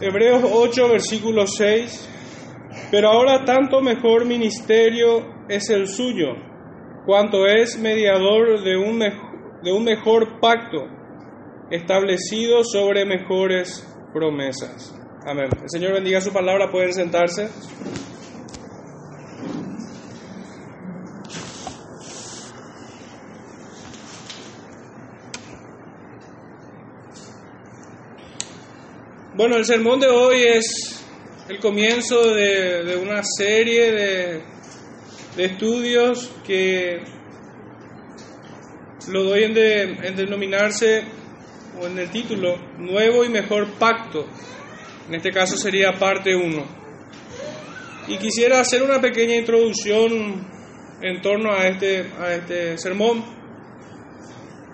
Hebreos 8, versículo 6. Pero ahora tanto mejor ministerio es el suyo, cuanto es mediador de un, de un mejor pacto, establecido sobre mejores promesas. Amén. El Señor bendiga su palabra, pueden sentarse. Bueno, el sermón de hoy es el comienzo de, una serie de, de, estudios que lo doy en, en denominarse, o en el título, Nuevo y Mejor Pacto. En este caso sería parte 1. Y quisiera hacer una pequeña introducción en torno a este, a este sermón.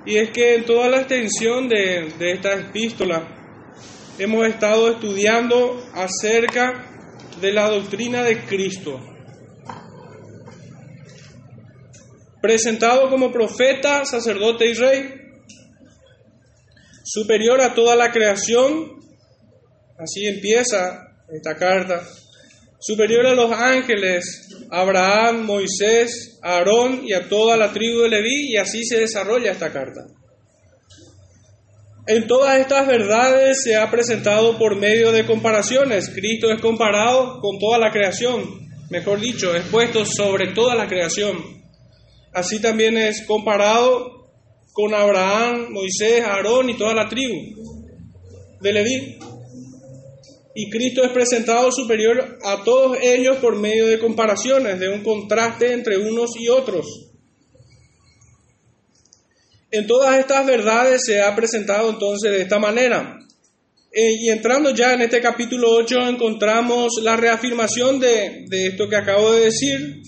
Y es que en toda la extensión de, de esta epístola, hemos estado estudiando acerca de la doctrina de Cristo. Presentado como profeta, sacerdote y rey, superior a toda la creación, así empieza esta carta, superior a los ángeles, Abraham, Moisés, Aarón y a toda la tribu de Leví, y así se desarrolla esta carta. En todas estas verdades se ha presentado por medio de comparaciones. Cristo es comparado con toda la creación, mejor dicho, es puesto sobre toda la creación. Así también es comparado con Abraham, Moisés, Aarón y toda la tribu de Leví. Y Cristo es presentado superior a todos ellos por medio de comparaciones, de un contraste entre unos y otros. En todas estas verdades se ha presentado entonces de esta manera. Eh, y entrando ya en este capítulo 8 encontramos la reafirmación de, de esto que acabo de decir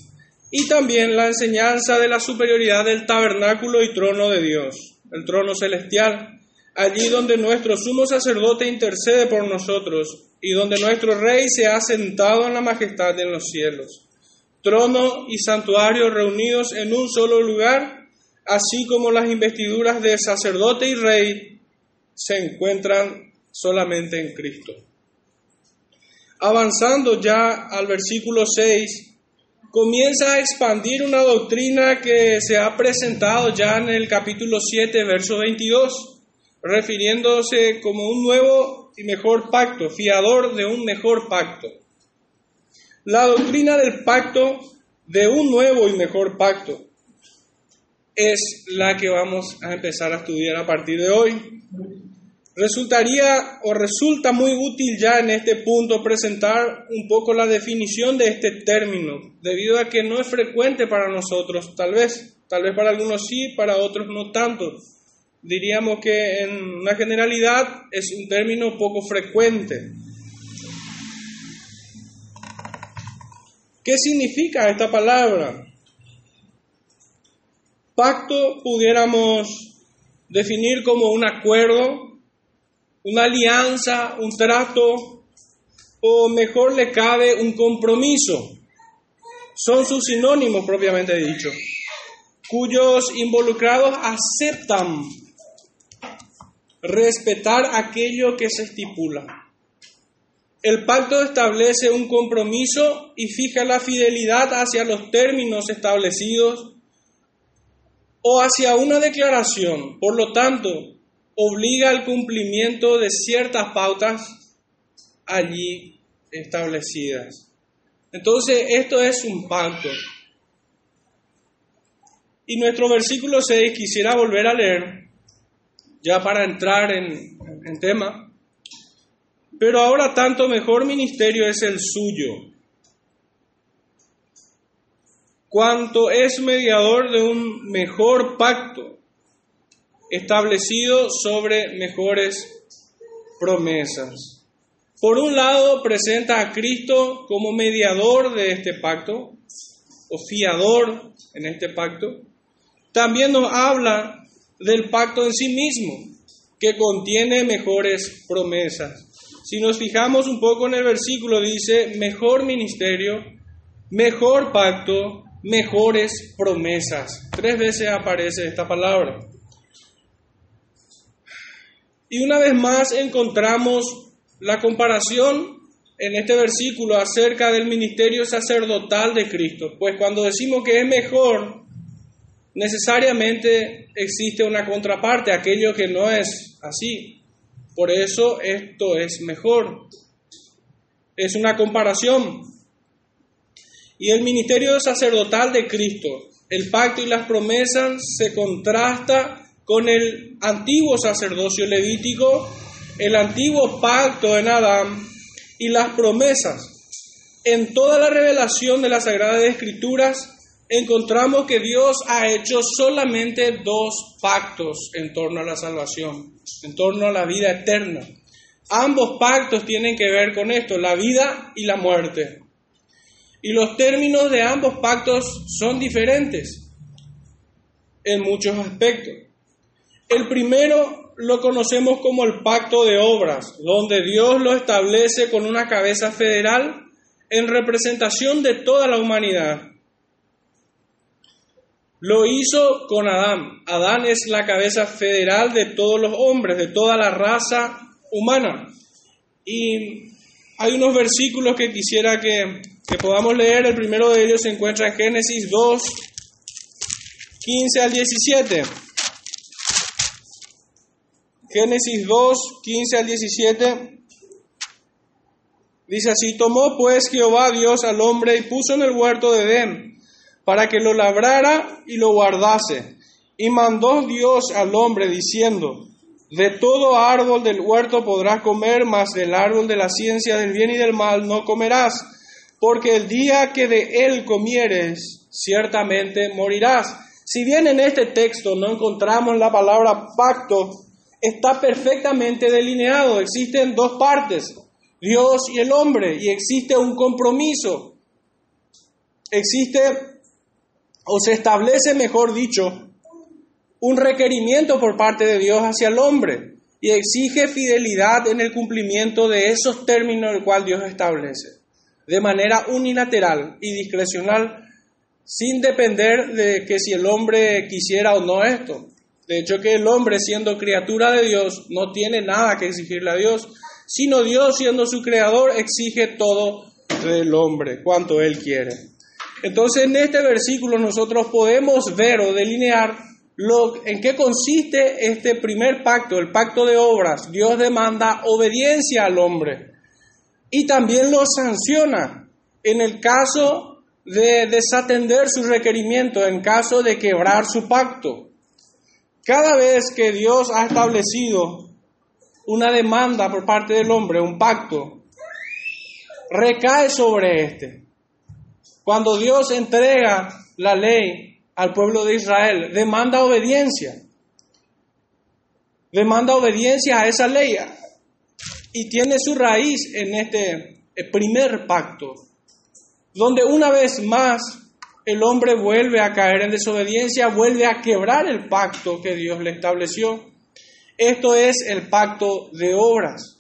y también la enseñanza de la superioridad del tabernáculo y trono de Dios, el trono celestial, allí donde nuestro sumo sacerdote intercede por nosotros y donde nuestro rey se ha sentado en la majestad en los cielos. Trono y santuario reunidos en un solo lugar así como las investiduras de sacerdote y rey se encuentran solamente en Cristo. Avanzando ya al versículo 6, comienza a expandir una doctrina que se ha presentado ya en el capítulo 7, verso 22, refiriéndose como un nuevo y mejor pacto, fiador de un mejor pacto. La doctrina del pacto de un nuevo y mejor pacto es la que vamos a empezar a estudiar a partir de hoy. Resultaría o resulta muy útil ya en este punto presentar un poco la definición de este término, debido a que no es frecuente para nosotros, tal vez, tal vez para algunos sí, para otros no tanto. Diríamos que en una generalidad es un término poco frecuente. ¿Qué significa esta palabra? Pacto pudiéramos definir como un acuerdo, una alianza, un trato, o mejor le cabe un compromiso. Son sus sinónimos propiamente dicho, cuyos involucrados aceptan respetar aquello que se estipula. El pacto establece un compromiso y fija la fidelidad hacia los términos establecidos o hacia una declaración, por lo tanto, obliga al cumplimiento de ciertas pautas allí establecidas. Entonces, esto es un pacto. Y nuestro versículo 6 quisiera volver a leer, ya para entrar en, en tema. Pero ahora tanto mejor ministerio es el suyo cuanto es mediador de un mejor pacto establecido sobre mejores promesas. Por un lado, presenta a Cristo como mediador de este pacto, o fiador en este pacto. También nos habla del pacto en sí mismo, que contiene mejores promesas. Si nos fijamos un poco en el versículo, dice, mejor ministerio, mejor pacto, mejores promesas. Tres veces aparece esta palabra. Y una vez más encontramos la comparación en este versículo acerca del ministerio sacerdotal de Cristo. Pues cuando decimos que es mejor, necesariamente existe una contraparte, aquello que no es así. Por eso esto es mejor. Es una comparación. Y el ministerio sacerdotal de Cristo, el pacto y las promesas se contrasta con el antiguo sacerdocio levítico, el antiguo pacto en Adán y las promesas. En toda la revelación de las Sagradas Escrituras encontramos que Dios ha hecho solamente dos pactos en torno a la salvación, en torno a la vida eterna. Ambos pactos tienen que ver con esto, la vida y la muerte. Y los términos de ambos pactos son diferentes en muchos aspectos. El primero lo conocemos como el pacto de obras, donde Dios lo establece con una cabeza federal en representación de toda la humanidad. Lo hizo con Adán. Adán es la cabeza federal de todos los hombres, de toda la raza humana. Y hay unos versículos que quisiera que, que podamos leer. El primero de ellos se encuentra en Génesis 2, 15 al 17. Génesis 2, 15 al 17. Dice así, tomó pues Jehová Dios al hombre y puso en el huerto de Edén para que lo labrara y lo guardase. Y mandó Dios al hombre diciendo, de todo árbol del huerto podrás comer, mas del árbol de la ciencia del bien y del mal no comerás, porque el día que de él comieres, ciertamente morirás. Si bien en este texto no encontramos la palabra pacto, está perfectamente delineado. Existen dos partes, Dios y el hombre, y existe un compromiso. Existe, o se establece, mejor dicho, un requerimiento por parte de Dios hacia el hombre y exige fidelidad en el cumplimiento de esos términos el cual Dios establece, de manera unilateral y discrecional, sin depender de que si el hombre quisiera o no esto. De hecho, que el hombre siendo criatura de Dios no tiene nada que exigirle a Dios, sino Dios siendo su creador exige todo del hombre, cuanto él quiere. Entonces en este versículo nosotros podemos ver o delinear lo, en qué consiste este primer pacto, el pacto de obras. Dios demanda obediencia al hombre y también lo sanciona en el caso de desatender su requerimiento, en caso de quebrar su pacto. Cada vez que Dios ha establecido una demanda por parte del hombre, un pacto, recae sobre este. Cuando Dios entrega la ley al pueblo de Israel, demanda obediencia. Demanda obediencia a esa ley y tiene su raíz en este primer pacto, donde una vez más el hombre vuelve a caer en desobediencia, vuelve a quebrar el pacto que Dios le estableció. Esto es el pacto de obras.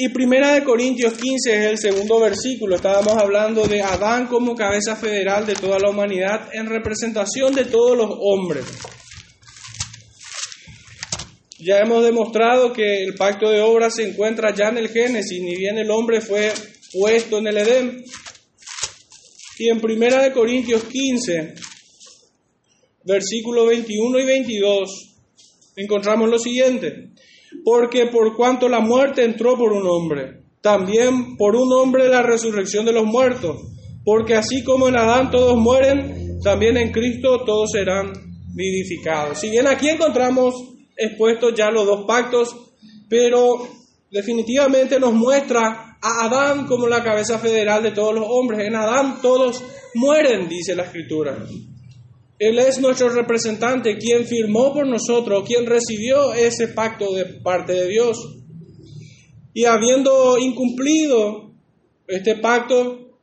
Y Primera de Corintios 15 es el segundo versículo. Estábamos hablando de Adán como cabeza federal de toda la humanidad en representación de todos los hombres. Ya hemos demostrado que el pacto de obras se encuentra ya en el Génesis, ni bien el hombre fue puesto en el Edén, y en Primera de Corintios 15, versículos 21 y 22, encontramos lo siguiente. Porque por cuanto la muerte entró por un hombre, también por un hombre la resurrección de los muertos. Porque así como en Adán todos mueren, también en Cristo todos serán vivificados. Si bien aquí encontramos expuestos ya los dos pactos, pero definitivamente nos muestra a Adán como la cabeza federal de todos los hombres. En Adán todos mueren, dice la escritura. Él es nuestro representante, quien firmó por nosotros, quien recibió ese pacto de parte de Dios. Y habiendo incumplido este pacto,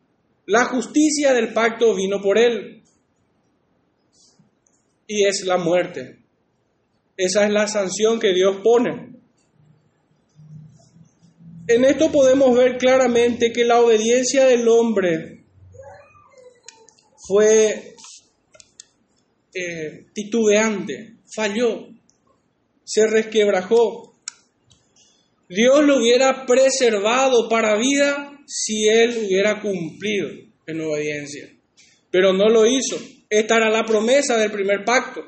la justicia del pacto vino por él. Y es la muerte. Esa es la sanción que Dios pone. En esto podemos ver claramente que la obediencia del hombre fue eh, titubeante, falló, se resquebrajó. Dios lo hubiera preservado para vida si él hubiera cumplido en obediencia. Pero no lo hizo. Esta era la promesa del primer pacto.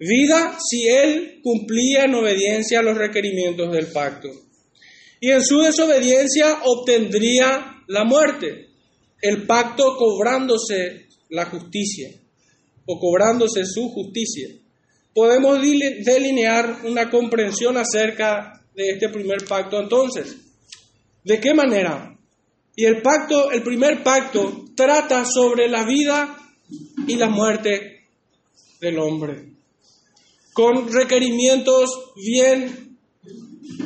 Vida si él cumplía en obediencia a los requerimientos del pacto. Y en su desobediencia obtendría la muerte. El pacto cobrándose la justicia o cobrándose su justicia. Podemos delinear una comprensión acerca de este primer pacto entonces. ¿De qué manera? Y el pacto, el primer pacto, trata sobre la vida y la muerte del hombre, con requerimientos bien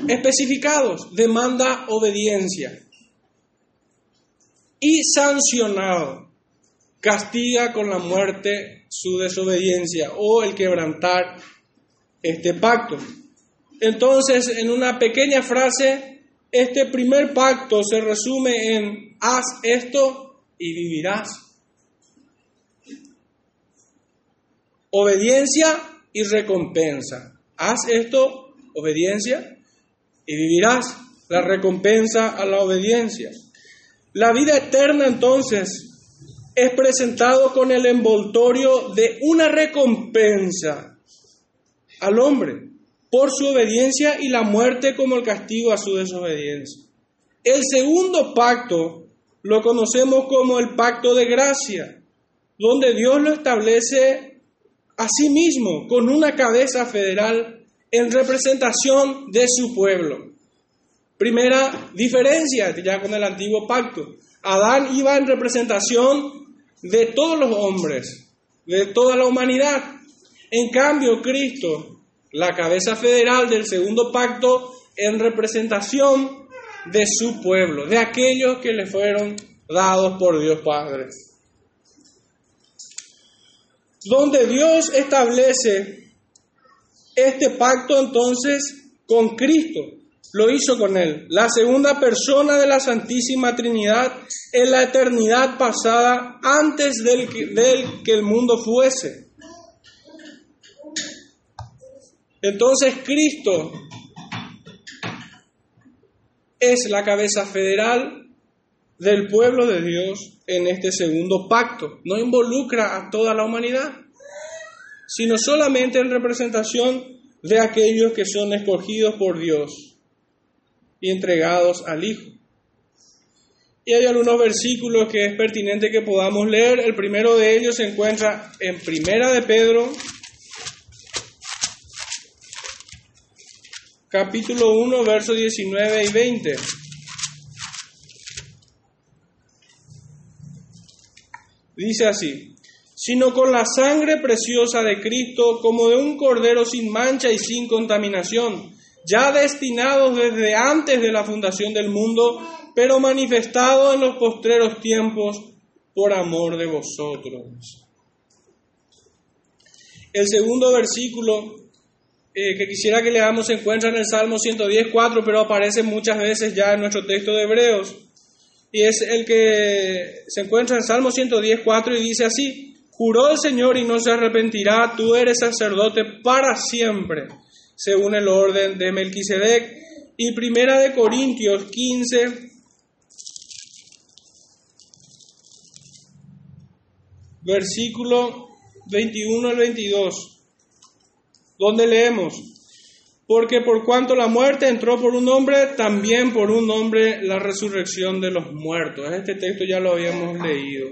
especificados, demanda obediencia y sancionado, castiga con la muerte su desobediencia o el quebrantar este pacto. Entonces, en una pequeña frase, este primer pacto se resume en haz esto y vivirás. Obediencia y recompensa. Haz esto, obediencia, y vivirás la recompensa a la obediencia. La vida eterna entonces es presentado con el envoltorio de una recompensa al hombre por su obediencia y la muerte como el castigo a su desobediencia. El segundo pacto lo conocemos como el pacto de gracia, donde Dios lo establece a sí mismo con una cabeza federal en representación de su pueblo. Primera diferencia ya con el antiguo pacto. Adán iba en representación de todos los hombres, de toda la humanidad. En cambio, Cristo la cabeza federal del segundo pacto en representación de su pueblo, de aquellos que le fueron dados por Dios Padre. Donde Dios establece este pacto entonces con Cristo, lo hizo con Él, la segunda persona de la Santísima Trinidad en la eternidad pasada antes del que el mundo fuese. Entonces Cristo es la cabeza federal del pueblo de Dios en este segundo pacto. No involucra a toda la humanidad, sino solamente en representación de aquellos que son escogidos por Dios y entregados al Hijo. Y hay algunos versículos que es pertinente que podamos leer. El primero de ellos se encuentra en Primera de Pedro, capítulo 1, versos 19 y 20. Dice así, sino con la sangre preciosa de Cristo como de un cordero sin mancha y sin contaminación, ya destinado desde antes de la fundación del mundo, pero manifestado en los postreros tiempos por amor de vosotros. El segundo versículo eh, que quisiera que leamos se encuentra en el Salmo 110.4, pero aparece muchas veces ya en nuestro texto de Hebreos. Y es el que se encuentra en Salmo 110.4 y dice así, juró el Señor y no se arrepentirá, tú eres sacerdote para siempre, según el orden de Melquisedec. Y primera de Corintios 15, versículo 21 al 22 donde leemos, porque por cuanto la muerte entró por un hombre, también por un hombre la resurrección de los muertos. Este texto ya lo habíamos leído.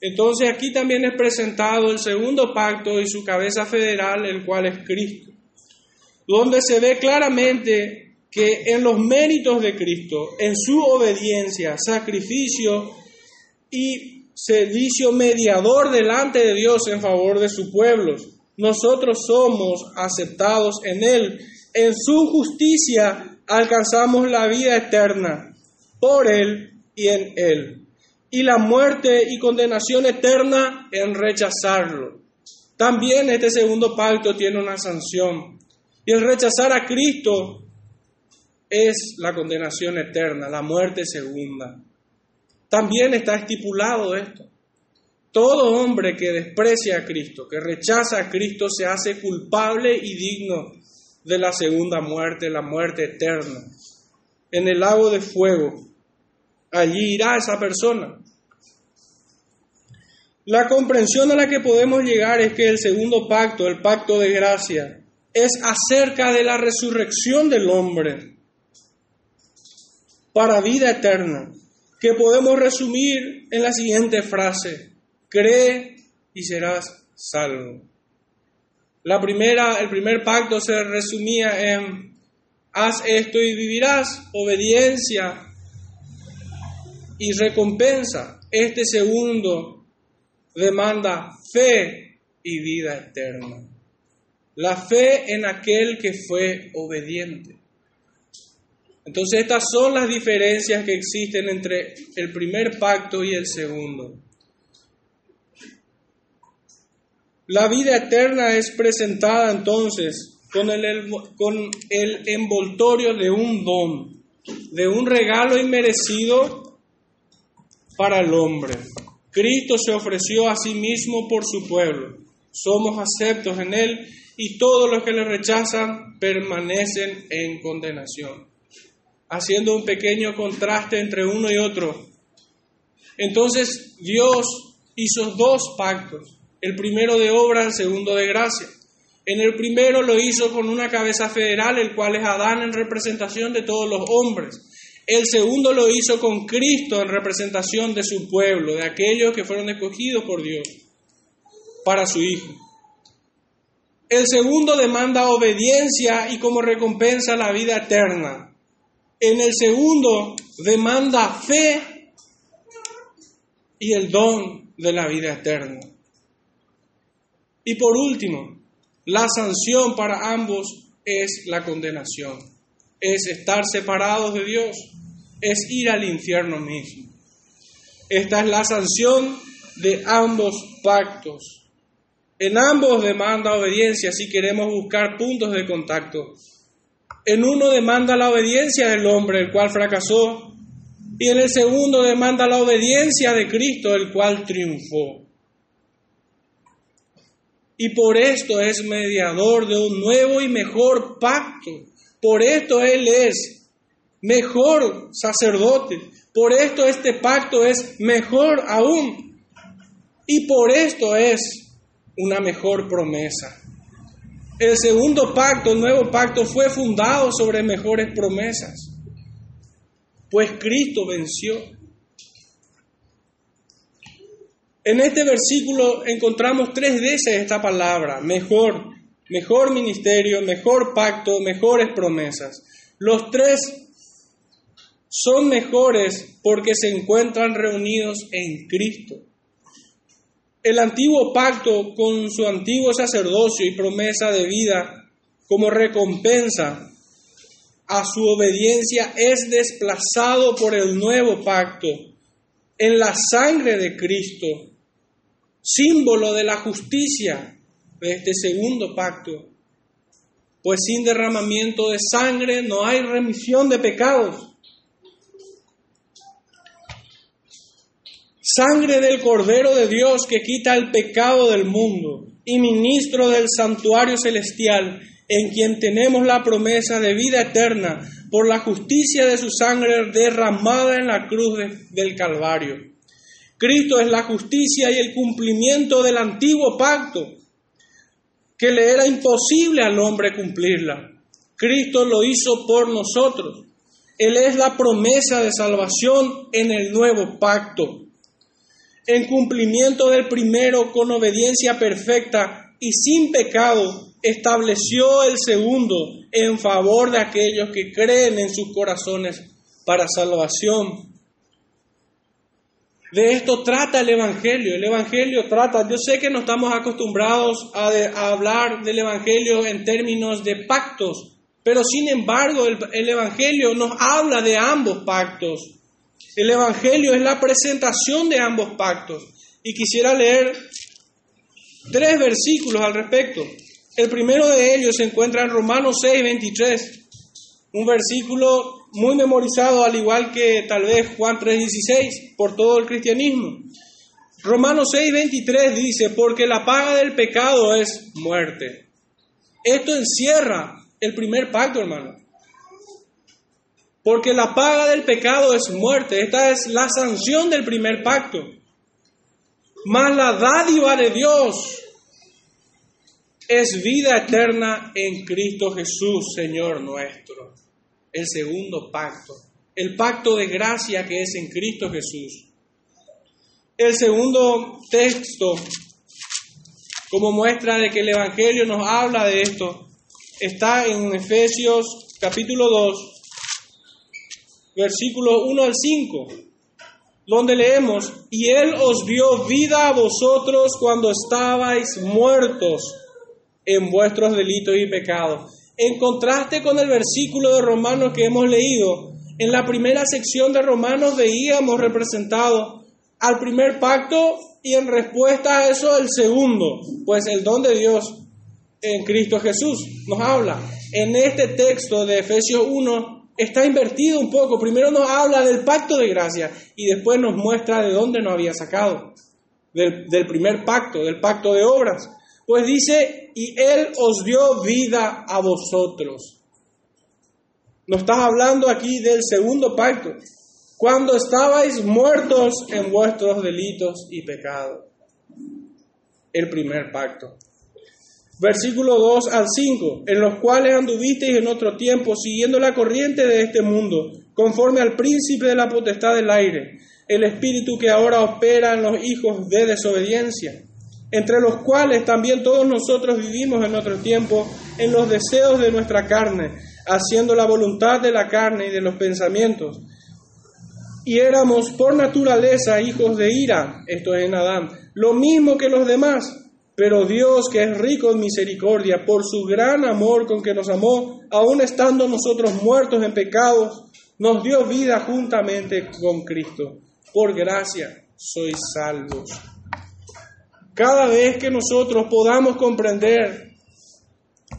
Entonces aquí también es presentado el segundo pacto y su cabeza federal, el cual es Cristo, donde se ve claramente que en los méritos de Cristo, en su obediencia, sacrificio y servicio mediador delante de Dios en favor de su pueblo, nosotros somos aceptados en Él. En su justicia alcanzamos la vida eterna por Él y en Él. Y la muerte y condenación eterna en rechazarlo. También este segundo pacto tiene una sanción. Y el rechazar a Cristo es la condenación eterna, la muerte segunda. También está estipulado esto. Todo hombre que desprecia a Cristo, que rechaza a Cristo, se hace culpable y digno de la segunda muerte, la muerte eterna, en el lago de fuego. Allí irá esa persona. La comprensión a la que podemos llegar es que el segundo pacto, el pacto de gracia, es acerca de la resurrección del hombre para vida eterna, que podemos resumir en la siguiente frase, cree y serás salvo. La primera, el primer pacto se resumía en haz esto y vivirás, obediencia y recompensa. Este segundo demanda fe y vida eterna. La fe en aquel que fue obediente. Entonces estas son las diferencias que existen entre el primer pacto y el segundo. La vida eterna es presentada entonces con el, con el envoltorio de un don, de un regalo inmerecido para el hombre. Cristo se ofreció a sí mismo por su pueblo. Somos aceptos en Él y todos los que le rechazan permanecen en condenación. Haciendo un pequeño contraste entre uno y otro. Entonces Dios hizo dos pactos, el primero de obra, el segundo de gracia. En el primero lo hizo con una cabeza federal, el cual es Adán en representación de todos los hombres. El segundo lo hizo con Cristo en representación de su pueblo, de aquellos que fueron escogidos por Dios para su Hijo. El segundo demanda obediencia y como recompensa la vida eterna. En el segundo demanda fe y el don de la vida eterna. Y por último, la sanción para ambos es la condenación, es estar separados de Dios es ir al infierno mismo. Esta es la sanción de ambos pactos. En ambos demanda obediencia si queremos buscar puntos de contacto. En uno demanda la obediencia del hombre, el cual fracasó, y en el segundo demanda la obediencia de Cristo, el cual triunfó. Y por esto es mediador de un nuevo y mejor pacto. Por esto Él es mejor sacerdote. Por esto este pacto es mejor aún. Y por esto es una mejor promesa. El segundo pacto, el nuevo pacto, fue fundado sobre mejores promesas. Pues Cristo venció. En este versículo encontramos tres veces esta palabra, mejor, mejor ministerio, mejor pacto, mejores promesas. Los tres son mejores porque se encuentran reunidos en Cristo. El antiguo pacto con su antiguo sacerdocio y promesa de vida como recompensa a su obediencia es desplazado por el nuevo pacto en la sangre de Cristo, símbolo de la justicia de este segundo pacto. Pues sin derramamiento de sangre no hay remisión de pecados. Sangre del Cordero de Dios que quita el pecado del mundo y ministro del santuario celestial, en quien tenemos la promesa de vida eterna por la justicia de su sangre derramada en la cruz del Calvario. Cristo es la justicia y el cumplimiento del antiguo pacto, que le era imposible al hombre cumplirla. Cristo lo hizo por nosotros. Él es la promesa de salvación en el nuevo pacto en cumplimiento del primero con obediencia perfecta y sin pecado, estableció el segundo en favor de aquellos que creen en sus corazones para salvación. De esto trata el Evangelio. El Evangelio trata, yo sé que no estamos acostumbrados a, hablar del Evangelio en términos de pactos, pero sin embargo el Evangelio nos habla de ambos pactos. El Evangelio es la presentación de ambos pactos. Y quisiera leer tres versículos al respecto. El primero de ellos se encuentra en Romanos 6, 23. Un versículo muy memorizado, al igual que tal vez Juan 3, 16, por todo el cristianismo. Romanos 6, 23 dice, porque la paga del pecado es muerte. Esto encierra el primer pacto, hermano. Porque la paga del pecado es muerte. Esta es la sanción del primer pacto. Mas la dádiva de Dios es vida eterna en Cristo Jesús, Señor nuestro. El segundo pacto. El pacto de gracia que es en Cristo Jesús. El segundo texto, como muestra de que el Evangelio nos habla de esto, está en Efesios capítulo 2, versículos 1 al 5, donde leemos, y Él os dio vida a vosotros cuando estabais muertos en vuestros delitos y pecados. En contraste con el versículo de Romanos que hemos leído, en la primera sección de Romanos veíamos representado al primer pacto y en respuesta a eso el segundo, pues el don de Dios en Cristo Jesús nos habla. En este texto de Efesios 1 está invertido un poco. Primero nos habla del pacto de gracia y después nos muestra de dónde nos había sacado. Del, primer pacto, del pacto de obras. Pues dice, y Él os dio vida a vosotros. Nos está hablando aquí del segundo pacto. Cuando estabais muertos en vuestros delitos y pecados. El primer pacto. Versículo 2 al 5, en los cuales anduvisteis en otro tiempo, siguiendo la corriente de este mundo, conforme al príncipe de la potestad del aire, el espíritu que ahora opera en los hijos de desobediencia, entre los cuales también todos nosotros vivimos en otro tiempo, en los deseos de nuestra carne, haciendo la voluntad de la carne y de los pensamientos. Y éramos por naturaleza hijos de ira, esto es en Adán, lo mismo que los demás pero Dios, que es rico en misericordia, por su gran amor con que nos amó, aun estando nosotros muertos en pecados, nos dio vida juntamente con Cristo. Por gracia sois salvos. Cada vez que nosotros podamos comprender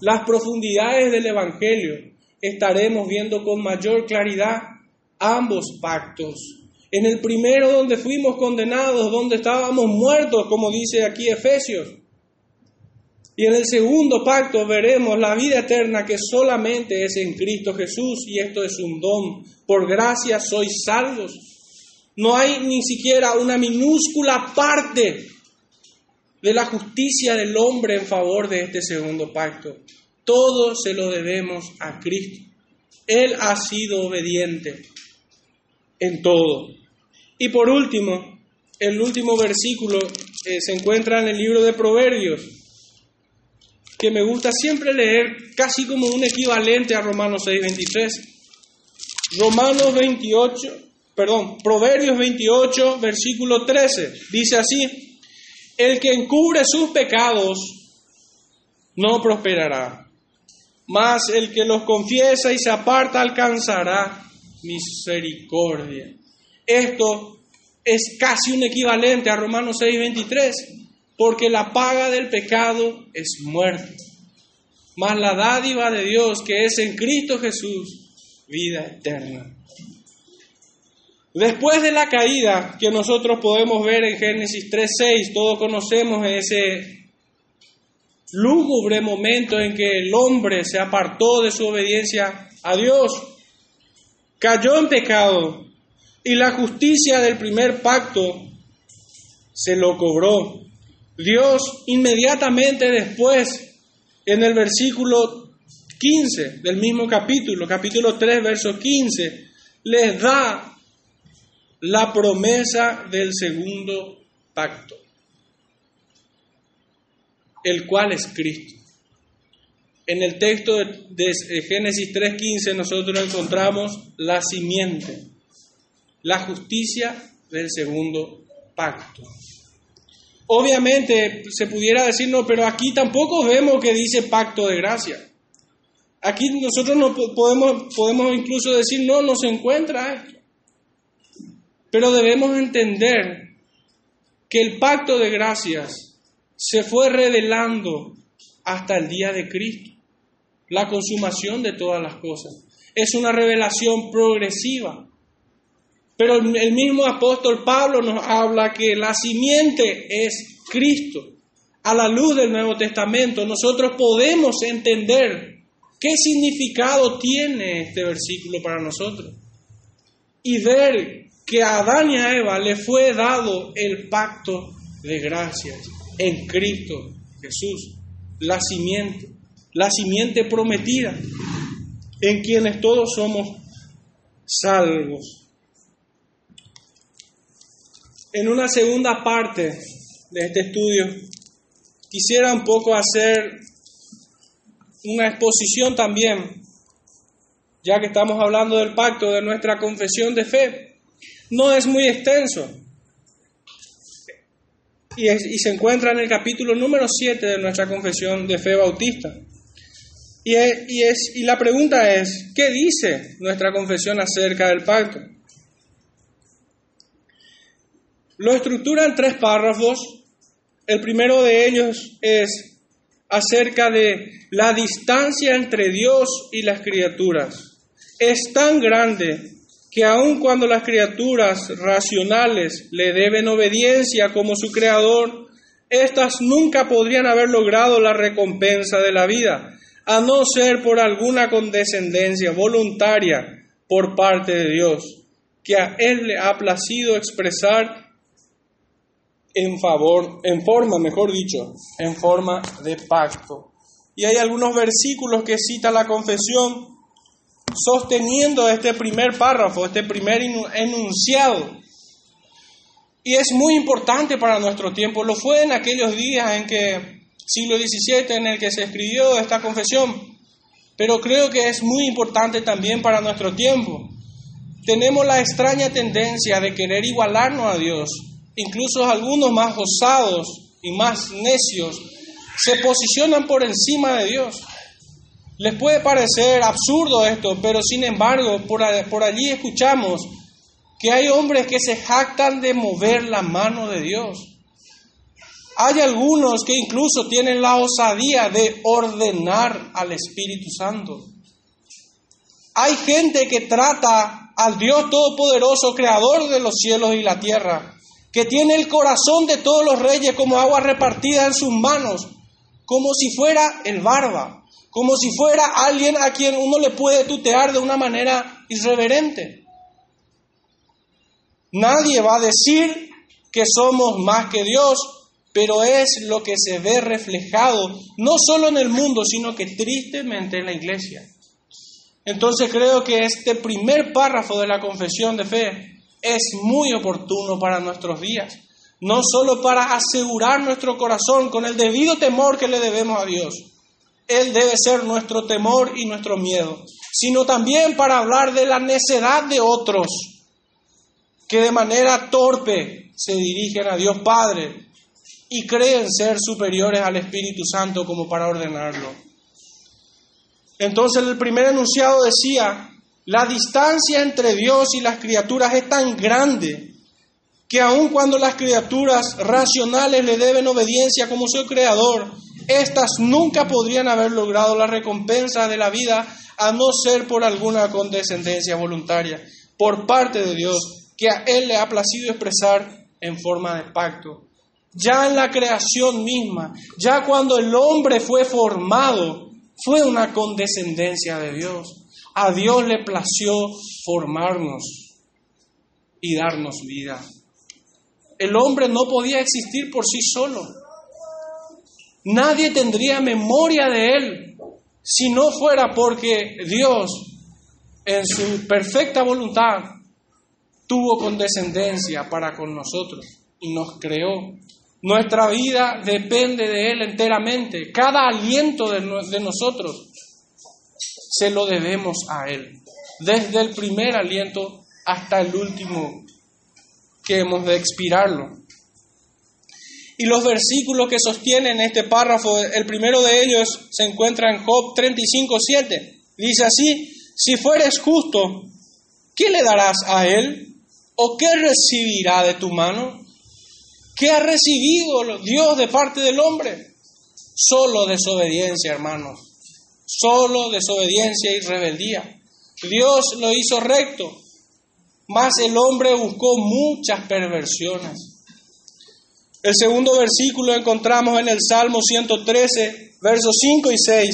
las profundidades del Evangelio, estaremos viendo con mayor claridad ambos pactos. En el primero donde fuimos condenados, donde estábamos muertos, como dice aquí Efesios, y en el segundo pacto veremos la vida eterna que solamente es en Cristo Jesús y esto es un don. Por gracia sois salvos. No hay ni siquiera una minúscula parte de la justicia del hombre en favor de este segundo pacto. Todo se lo debemos a Cristo. Él ha sido obediente en todo. Y por último, el último versículo eh, se encuentra en el libro de Proverbios que me gusta siempre leer casi como un equivalente a Romanos 6:23. Romanos 28, perdón, Proverbios 28, versículo 13, dice así, el que encubre sus pecados no prosperará, mas el que los confiesa y se aparta alcanzará misericordia. Esto es casi un equivalente a Romanos 6:23 porque la paga del pecado es muerte, mas la dádiva de Dios que es en Cristo Jesús, vida eterna. Después de la caída que nosotros podemos ver en Génesis 3.6, todos conocemos ese lúgubre momento en que el hombre se apartó de su obediencia a Dios, cayó en pecado y la justicia del primer pacto se lo cobró. Dios inmediatamente después, en el versículo 15 del mismo capítulo, capítulo 3, verso 15, les da la promesa del segundo pacto, el cual es Cristo. En el texto de Génesis 3.15 nosotros encontramos la simiente, la justicia del segundo pacto. Obviamente se pudiera decir, no, pero aquí tampoco vemos que dice pacto de gracia. Aquí nosotros no podemos, podemos incluso decir, no, no se encuentra esto. Pero debemos entender que el pacto de gracias se fue revelando hasta el día de Cristo, la consumación de todas las cosas. Es una revelación progresiva. Pero el mismo apóstol Pablo nos habla que la simiente es Cristo. A la luz del Nuevo Testamento nosotros podemos entender ¿Qué significado tiene este versículo para nosotros? Y ver que a Adán y a Eva le fue dado el pacto de gracias en Cristo Jesús, la simiente, la simiente prometida, en quienes todos somos salvos. En una segunda parte de este estudio, quisiera un poco hacer una exposición también, ya que estamos hablando del pacto de nuestra confesión de fe. No es muy extenso, y, se encuentra en el capítulo número 7 de nuestra confesión de fe bautista. Y, la pregunta es, ¿qué dice nuestra confesión acerca del pacto? Lo estructura en tres párrafos. El primero de ellos es acerca de la distancia entre Dios y las criaturas. Es tan grande que aun cuando las criaturas racionales le deben obediencia como su creador, éstas nunca podrían haber logrado la recompensa de la vida, a no ser por alguna condescendencia voluntaria por parte de Dios, que a Él le ha placido expresar en favor, en forma, mejor dicho, en forma de pacto. Y hay algunos versículos que cita la confesión sosteniendo este primer párrafo, este primer enunciado. Y es muy importante para nuestro tiempo. Lo fue en aquellos días en que, siglo XVII, en el que se escribió esta confesión. Pero creo que es muy importante también para nuestro tiempo. Tenemos la extraña tendencia de querer igualarnos a Dios. Incluso algunos más osados y más necios se posicionan por encima de Dios. Les puede parecer absurdo esto, pero sin embargo, por, allí escuchamos que hay hombres que se jactan de mover la mano de Dios. Hay algunos que incluso tienen la osadía de ordenar al Espíritu Santo. Hay gente que trata al Dios Todopoderoso, Creador de los cielos y la tierra, que tiene el corazón de todos los reyes como agua repartida en sus manos, como si fuera el barba como si fuera alguien a quien uno le puede tutear de una manera irreverente. Nadie va a decir que somos más que Dios, pero es lo que se ve reflejado no solo en el mundo, sino que tristemente en la iglesia. Entonces creo que este primer párrafo de la confesión de fe es muy oportuno para nuestros días, no solo para asegurar nuestro corazón con el debido temor que le debemos a Dios, él debe ser nuestro temor y nuestro miedo, sino también para hablar de la necedad de otros que de manera torpe se dirigen a Dios Padre y creen ser superiores al Espíritu Santo como para ordenarlo. Entonces el primer enunciado decía, la distancia entre Dios y las criaturas es tan grande que aun cuando las criaturas racionales le deben obediencia como su creador, estas nunca podrían haber logrado la recompensa de la vida a no ser por alguna condescendencia voluntaria por parte de Dios que a Él le ha placido expresar en forma de pacto. Ya en la creación misma, ya cuando el hombre fue formado, fue una condescendencia de Dios. A Dios le plació formarnos y darnos vida. El hombre no podía existir por sí solo. Nadie tendría memoria de Él si no fuera porque Dios, en su perfecta voluntad, tuvo condescendencia para con nosotros y nos creó. Nuestra vida depende de Él enteramente. Cada aliento de, de nosotros se lo debemos a Él. Desde el primer aliento hasta el último que hemos de expirarlo. Y los versículos que sostienen este párrafo, el primero de ellos se encuentra en Job 35, 7. Dice así, si fueres justo, ¿qué le darás a él? ¿O qué recibirá de tu mano? ¿Qué ha recibido Dios de parte del hombre? Solo desobediencia, hermanos. Solo desobediencia y rebeldía. Dios lo hizo recto, mas el hombre buscó muchas perversiones. El segundo versículo encontramos en el Salmo 113, versos 5 y 6,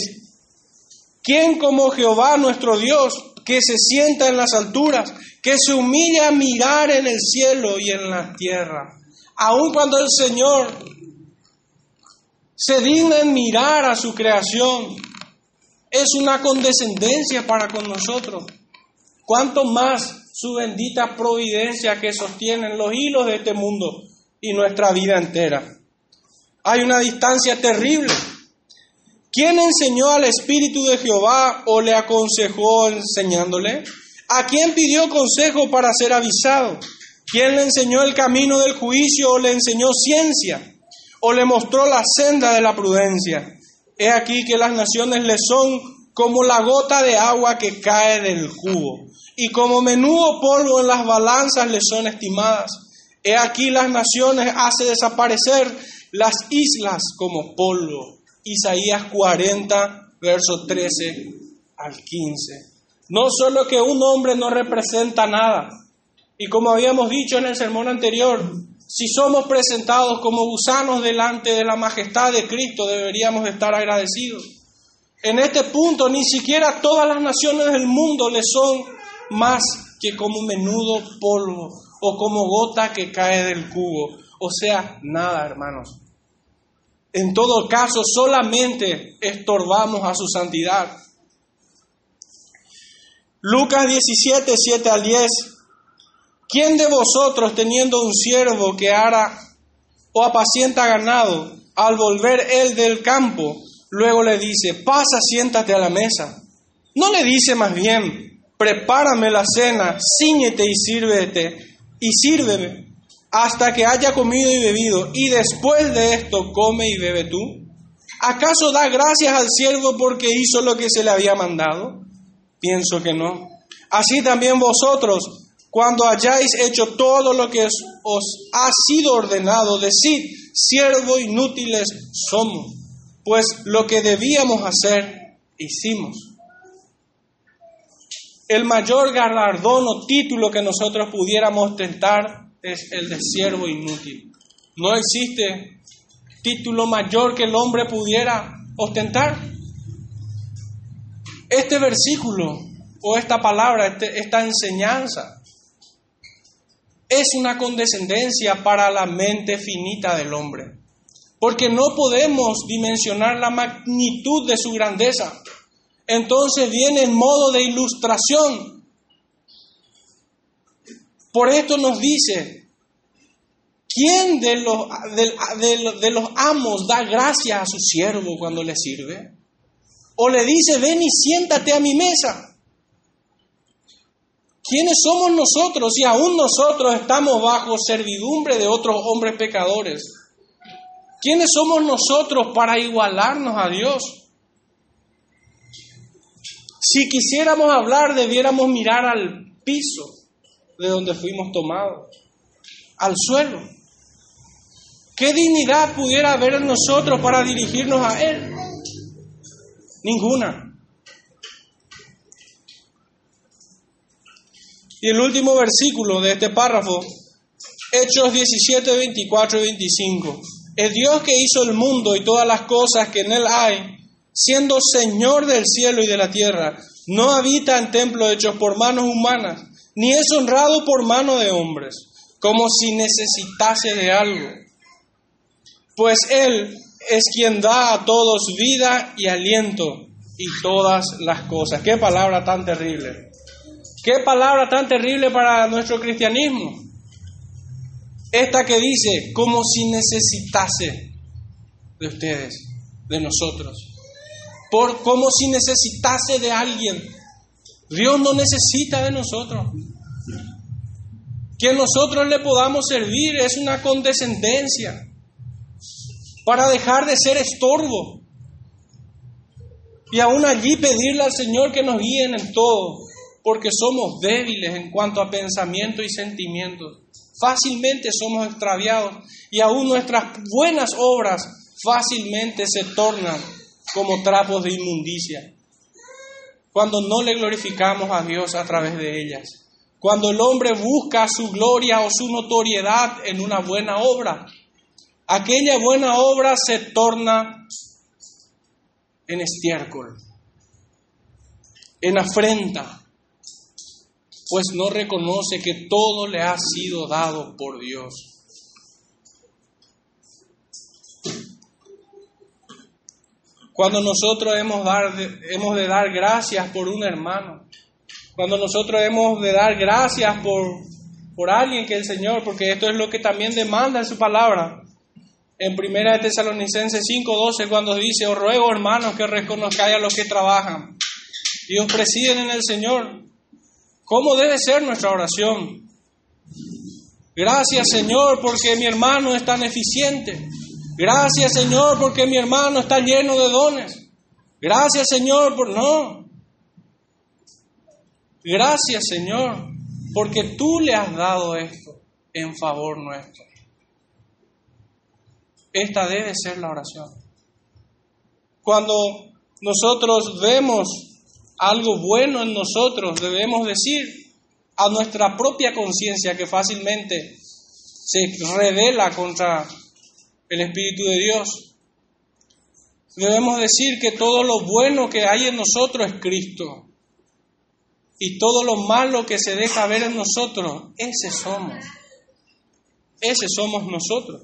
¿Quién como Jehová nuestro Dios, que se sienta en las alturas, que se humilla a mirar en el cielo y en la tierra? Aun cuando el Señor se digna en mirar a su creación, es una condescendencia para con nosotros. Cuanto más su bendita providencia que sostienen los hilos de este mundo y nuestra vida entera. Hay una distancia terrible. ¿Quién enseñó al Espíritu de Jehová o le aconsejó enseñándole? ¿A quién pidió consejo para ser avisado? ¿Quién le enseñó el camino del juicio o le enseñó ciencia? ¿O le mostró la senda de la prudencia? He aquí que las naciones le son como la gota de agua que cae del cubo, y como menudo polvo en las balanzas le son estimadas. He aquí las naciones hace desaparecer las islas como polvo. Isaías 40, verso 13 al 15. No solo que un hombre no representa nada, y como habíamos dicho en el sermón anterior, si somos presentados como gusanos delante de la majestad de Cristo, deberíamos estar agradecidos. En este punto, ni siquiera todas las naciones del mundo le son más que como menudo polvo o como gota que cae del cubo. O sea, nada, hermanos. En todo caso, solamente estorbamos a su santidad. Lucas 17, 7 al 10. ¿Quién de vosotros, teniendo un siervo que hará o apacienta ganado, al volver él del campo, luego le dice, pasa, siéntate a la mesa? No le dice más bien, prepárame la cena, ciñete y sírvete, y sírveme hasta que haya comido y bebido, y después de esto come y bebe tú? ¿Acaso da gracias al siervo porque hizo lo que se le había mandado? Pienso que no. Así también vosotros, cuando hayáis hecho todo lo que os ha sido ordenado, decid, siervo inútiles somos, pues lo que debíamos hacer, hicimos. El mayor galardón o título que nosotros pudiéramos tentar es el de siervo inútil. No existe título mayor que el hombre pudiera ostentar. Este versículo o esta palabra, este, esta enseñanza, es una condescendencia para la mente finita del hombre, porque no podemos dimensionar la magnitud de su grandeza. Entonces viene en modo de ilustración por esto nos dice, ¿quién de los, de, los amos da gracias a su siervo cuando le sirve? O le dice, ven y siéntate a mi mesa. ¿Quiénes somos nosotros si aún nosotros estamos bajo servidumbre de otros hombres pecadores? ¿Quiénes somos nosotros para igualarnos a Dios? Si quisiéramos hablar, debiéramos mirar al piso de donde fuimos tomados, al suelo. ¿Qué dignidad pudiera haber en nosotros para dirigirnos a Él? Ninguna. Y el último versículo de este párrafo, Hechos 17, 24 y 25. El Dios que hizo el mundo y todas las cosas que en él hay, siendo Señor del cielo y de la tierra, no habita en templos hechos por manos humanas, ni es honrado por mano de hombres, como si necesitase de algo. Pues Él es quien da a todos vida y aliento y todas las cosas. Qué palabra tan terrible. Qué palabra tan terrible para nuestro cristianismo. Esta que dice, como si necesitase de ustedes, de nosotros. Por, como si necesitase de alguien Dios no necesita de nosotros. Que nosotros le podamos servir es una condescendencia para dejar de ser estorbo. Y aún allí pedirle al Señor que nos guíen en todo, porque somos débiles en cuanto a pensamiento y sentimientos. Fácilmente somos extraviados y aún nuestras buenas obras fácilmente se tornan como trapos de inmundicia cuando no le glorificamos a Dios a través de ellas. Cuando el hombre busca su gloria o su notoriedad en una buena obra, aquella buena obra se torna en estiércol. en afrenta, pues no reconoce que todo le ha sido dado por Dios. Cuando nosotros hemos, de dar gracias por un hermano, cuando nosotros hemos de dar gracias por, por alguien que el Señor, porque esto es lo que también demanda en su palabra. En primera de Tesalonicenses 5:12 cuando dice, os ruego hermanos que reconozcáis a los que trabajan y os presiden en el Señor. ¿Cómo debe ser nuestra oración? Gracias Señor porque mi hermano es tan eficiente. Gracias Señor porque mi hermano está lleno de dones. Gracias Señor por no. Gracias Señor porque tú le has dado esto en favor nuestro. Esta debe ser la oración. Cuando nosotros vemos algo bueno en nosotros, debemos decir a nuestra propia conciencia que fácilmente se revela contra el Espíritu de Dios. Debemos decir que todo lo bueno que hay en nosotros es Cristo. Y todo lo malo que se deja ver en nosotros, ese somos. Ese somos nosotros.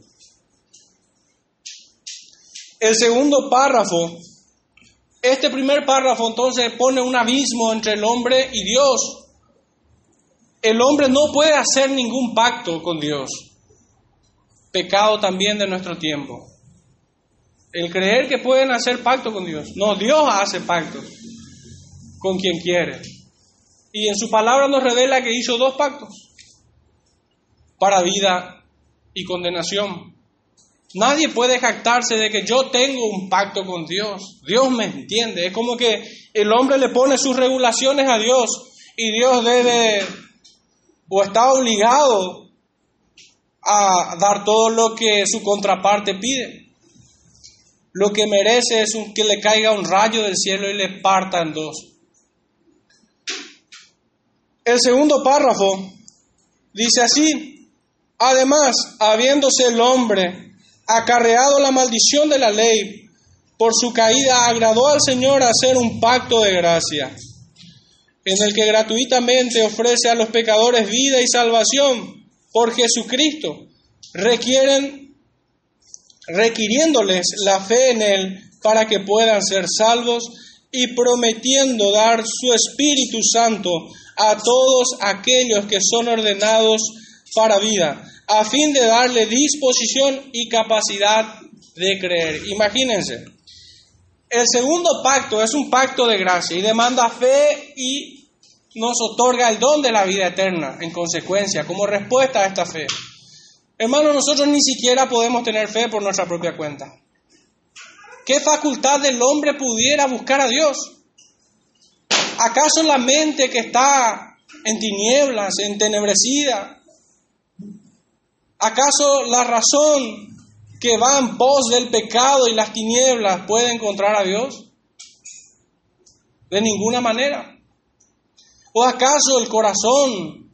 El segundo párrafo, este primer párrafo entonces pone un abismo entre el hombre y Dios. El hombre no puede hacer ningún pacto con Dios. Pecado también de nuestro tiempo. El creer que pueden hacer pacto con Dios. No, Dios hace pactos con quien quiere. Y en su palabra nos revela que hizo dos pactos para vida y condenación. Nadie puede jactarse de que yo tengo un pacto con Dios. Dios me entiende. Es como que el hombre le pone sus regulaciones a Dios y Dios debe o está obligado a dar todo lo que su contraparte pide. Lo que merece es que le caiga un rayo del cielo y le parta en dos. El segundo párrafo dice así, además, habiéndose el hombre acarreado la maldición de la ley, por su caída agradó al Señor hacer un pacto de gracia, en el que gratuitamente ofrece a los pecadores vida y salvación por Jesucristo, requieren, requiriéndoles la fe en Él para que puedan ser salvos y prometiendo dar su Espíritu Santo a todos aquellos que son ordenados para vida, a fin de darle disposición y capacidad de creer. Imagínense, el segundo pacto es un pacto de gracia y demanda fe y nos otorga el don de la vida eterna en consecuencia, como respuesta a esta fe. Hermanos, nosotros ni siquiera podemos tener fe por nuestra propia cuenta. ¿Qué facultad del hombre pudiera buscar a Dios? ¿Acaso la mente que está en tinieblas, entenebrecida? ¿Acaso la razón que va en pos del pecado y las tinieblas puede encontrar a Dios? De ninguna manera. ¿O acaso el corazón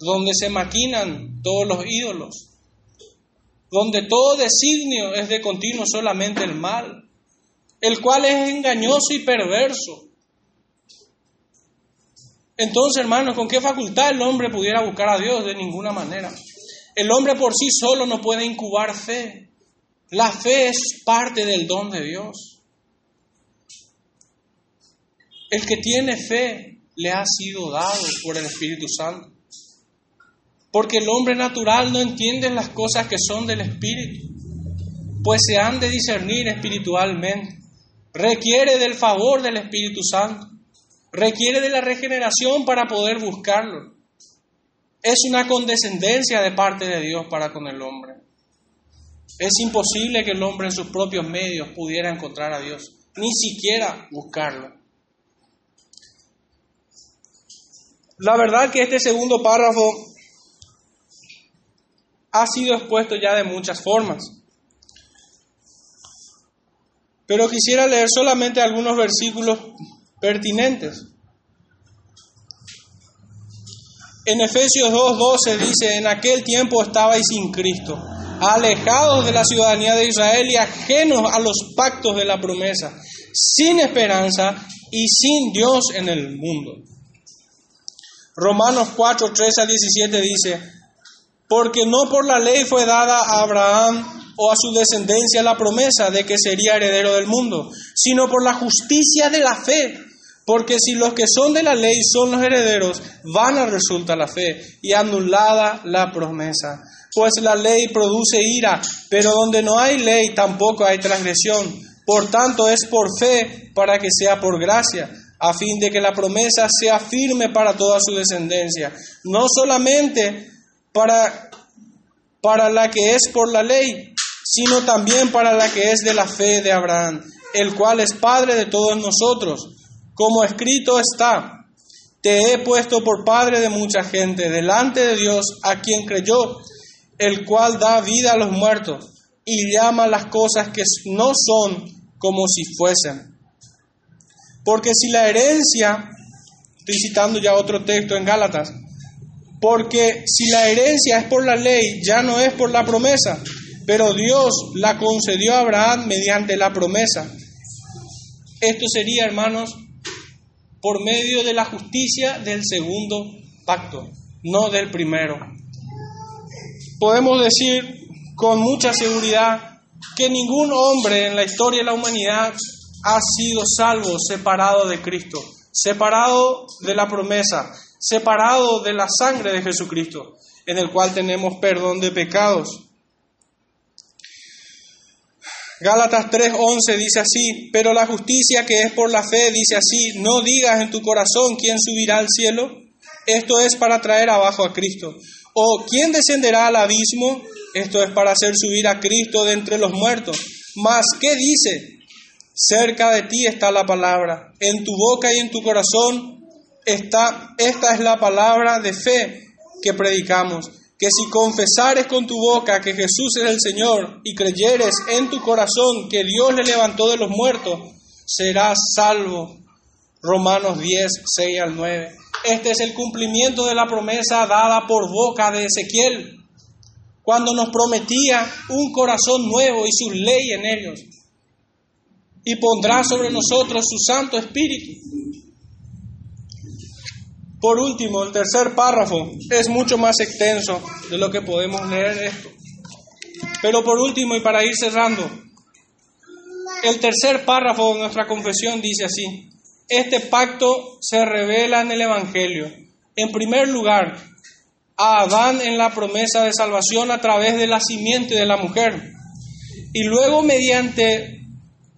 donde se maquinan todos los ídolos? Donde todo designio es de continuo solamente el mal, el cual es engañoso y perverso. Entonces, hermanos, ¿con qué facultad el hombre pudiera buscar a Dios? De ninguna manera. El hombre por sí solo no puede incubar fe. La fe es parte del don de Dios. El que tiene fe le ha sido dado por el Espíritu Santo. Porque el hombre natural no entiende las cosas que son del Espíritu, pues se han de discernir espiritualmente. Requiere del favor del Espíritu Santo. Requiere de la regeneración para poder buscarlo. Es una condescendencia de parte de Dios para con el hombre. Es imposible que el hombre en sus propios medios pudiera encontrar a Dios, ni siquiera buscarlo. La verdad que este segundo párrafo ha sido expuesto ya de muchas formas. Pero quisiera leer solamente algunos versículos pertinentes. En Efesios 2.12 dice, en aquel tiempo estabais sin Cristo, alejados de la ciudadanía de Israel y ajenos a los pactos de la promesa, sin esperanza y sin Dios en el mundo. Romanos 4, 13 a 17 dice, porque no por la ley fue dada a Abraham o a su descendencia la promesa de que sería heredero del mundo, sino por la justicia de la fe. Porque si los que son de la ley son los herederos, vana resulta la fe y anulada la promesa. Pues la ley produce ira, pero donde no hay ley tampoco hay transgresión. Por tanto es por fe para que sea por gracia, a fin de que la promesa sea firme para toda su descendencia, no solamente para, para la que es por la ley, sino también para la que es de la fe de Abraham, el cual es Padre de todos nosotros. Como escrito está, te he puesto por Padre de mucha gente, delante de Dios, a quien creyó, el cual da vida a los muertos y llama las cosas que no son como si fuesen. Porque si la herencia, estoy citando ya otro texto en Gálatas, porque si la herencia es por la ley, ya no es por la promesa, pero Dios la concedió a Abraham mediante la promesa. Esto sería, hermanos, por medio de la justicia del segundo pacto, no del primero. Podemos decir con mucha seguridad que ningún hombre en la historia de la humanidad ha sido salvo separado de Cristo, separado de la promesa, separado de la sangre de Jesucristo, en el cual tenemos perdón de pecados. Gálatas 3:11 dice así, pero la justicia que es por la fe dice así, no digas en tu corazón quién subirá al cielo, esto es para traer abajo a Cristo, o quién descenderá al abismo, esto es para hacer subir a Cristo de entre los muertos. Mas, ¿qué dice? Cerca de ti está la palabra, en tu boca y en tu corazón está, esta es la palabra de fe que predicamos que si confesares con tu boca que Jesús es el Señor y creyeres en tu corazón que Dios le levantó de los muertos, serás salvo. Romanos 10, 6 al 9. Este es el cumplimiento de la promesa dada por boca de Ezequiel, cuando nos prometía un corazón nuevo y su ley en ellos, y pondrá sobre nosotros su Santo Espíritu por último, el tercer párrafo es mucho más extenso de lo que podemos leer esto. Pero por último, y para ir cerrando, el tercer párrafo de nuestra confesión dice así, este pacto se revela en el Evangelio. En primer lugar, a Adán en la promesa de salvación a través de la simiente de la mujer. Y luego mediante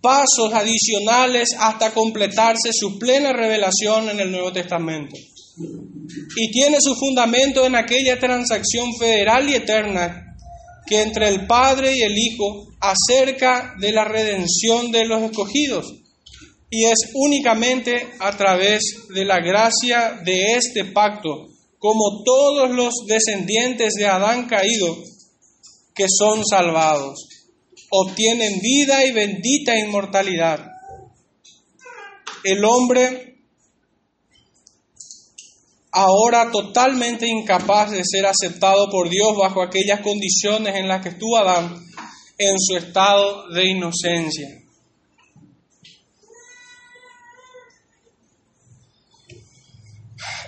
pasos adicionales hasta completarse su plena revelación en el Nuevo Testamento y tiene su fundamento en aquella transacción federal y eterna que entre el Padre y el Hijo acerca de la redención de los escogidos. Y es únicamente a través de la gracia de este pacto, como todos los descendientes de Adán caído, que son salvados, obtienen vida y bendita inmortalidad. El hombre ahora totalmente incapaz de ser aceptado por Dios bajo aquellas condiciones en las que estuvo Adán en su estado de inocencia.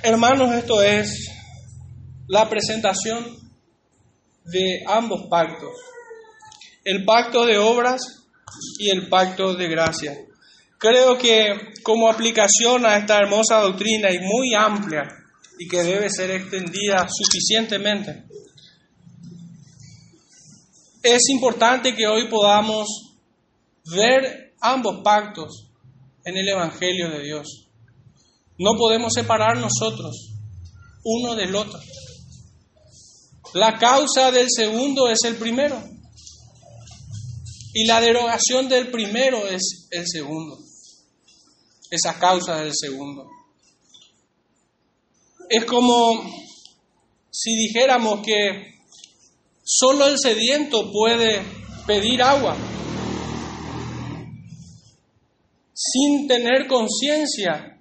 Hermanos, esto es la presentación de ambos pactos, el pacto de obras y el pacto de gracia. Creo que como aplicación a esta hermosa doctrina y muy amplia, y que debe ser extendida suficientemente. Es importante que hoy podamos ver ambos pactos en el Evangelio de Dios. No podemos separar nosotros uno del otro. La causa del segundo es el primero y la derogación del primero es el segundo. Esa causa del segundo. Es como si dijéramos que solo el sediento puede pedir agua sin tener conciencia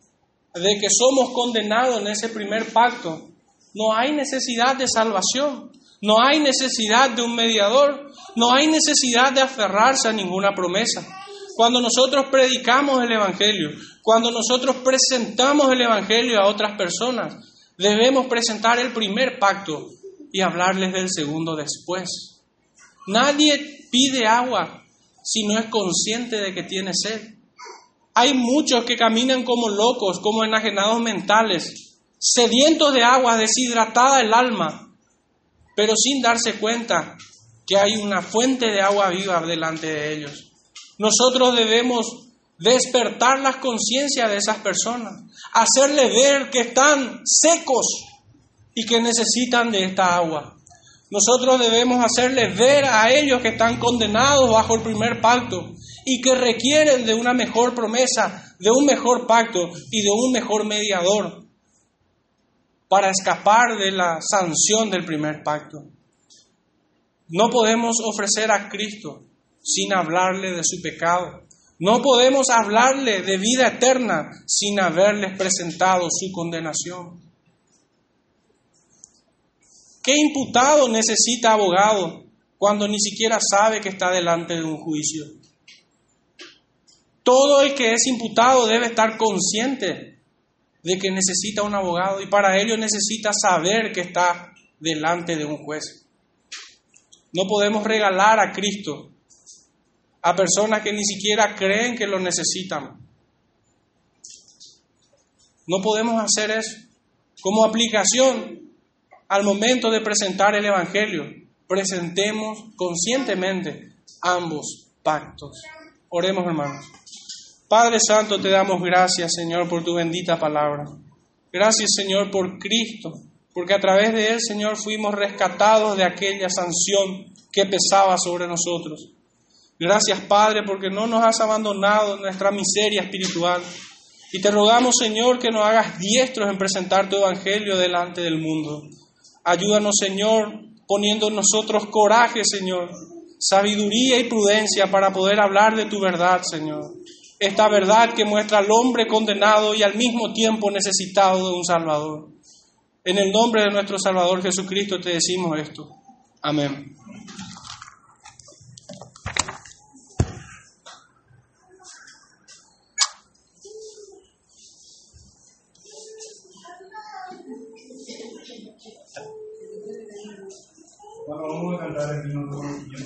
de que somos condenados en ese primer pacto. No hay necesidad de salvación, no hay necesidad de un mediador, no hay necesidad de aferrarse a ninguna promesa. Cuando nosotros predicamos el Evangelio, cuando nosotros presentamos el Evangelio a otras personas, debemos presentar el primer pacto y hablarles del segundo después. Nadie pide agua si no es consciente de que tiene sed. Hay muchos que caminan como locos, como enajenados mentales, sedientos de agua, deshidratada el alma, pero sin darse cuenta que hay una fuente de agua viva delante de ellos. Nosotros debemos despertar las conciencias de esas personas, hacerle ver que están secos y que necesitan de esta agua. Nosotros debemos hacerles ver a ellos que están condenados bajo el primer pacto y que requieren de una mejor promesa, de un mejor pacto y de un mejor mediador para escapar de la sanción del primer pacto. No podemos ofrecer a Cristo sin hablarle de su pecado. No podemos hablarle de vida eterna sin haberles presentado su condenación. ¿Qué imputado necesita abogado cuando ni siquiera sabe que está delante de un juicio? Todo el que es imputado debe estar consciente de que necesita un abogado y para ello necesita saber que está delante de un juez. No podemos regalar a Cristo a personas que ni siquiera creen que lo necesitan. No podemos hacer eso. Como aplicación al momento de presentar el Evangelio, presentemos conscientemente ambos pactos. Oremos, hermanos. Padre Santo, te damos gracias, Señor, por tu bendita palabra. Gracias, Señor, por Cristo, porque a través de Él, Señor, fuimos rescatados de aquella sanción que pesaba sobre nosotros. Gracias, Padre, porque no nos has abandonado en nuestra miseria espiritual. Y te rogamos, Señor, que nos hagas diestros en presentar tu Evangelio delante del mundo. Ayúdanos, Señor, poniendo en nosotros coraje, Señor, sabiduría y prudencia para poder hablar de tu verdad, Señor esta verdad que muestra al hombre condenado y al mismo tiempo necesitado de un Salvador. En el nombre de nuestro Salvador Jesucristo te decimos esto. Amén. hablar en un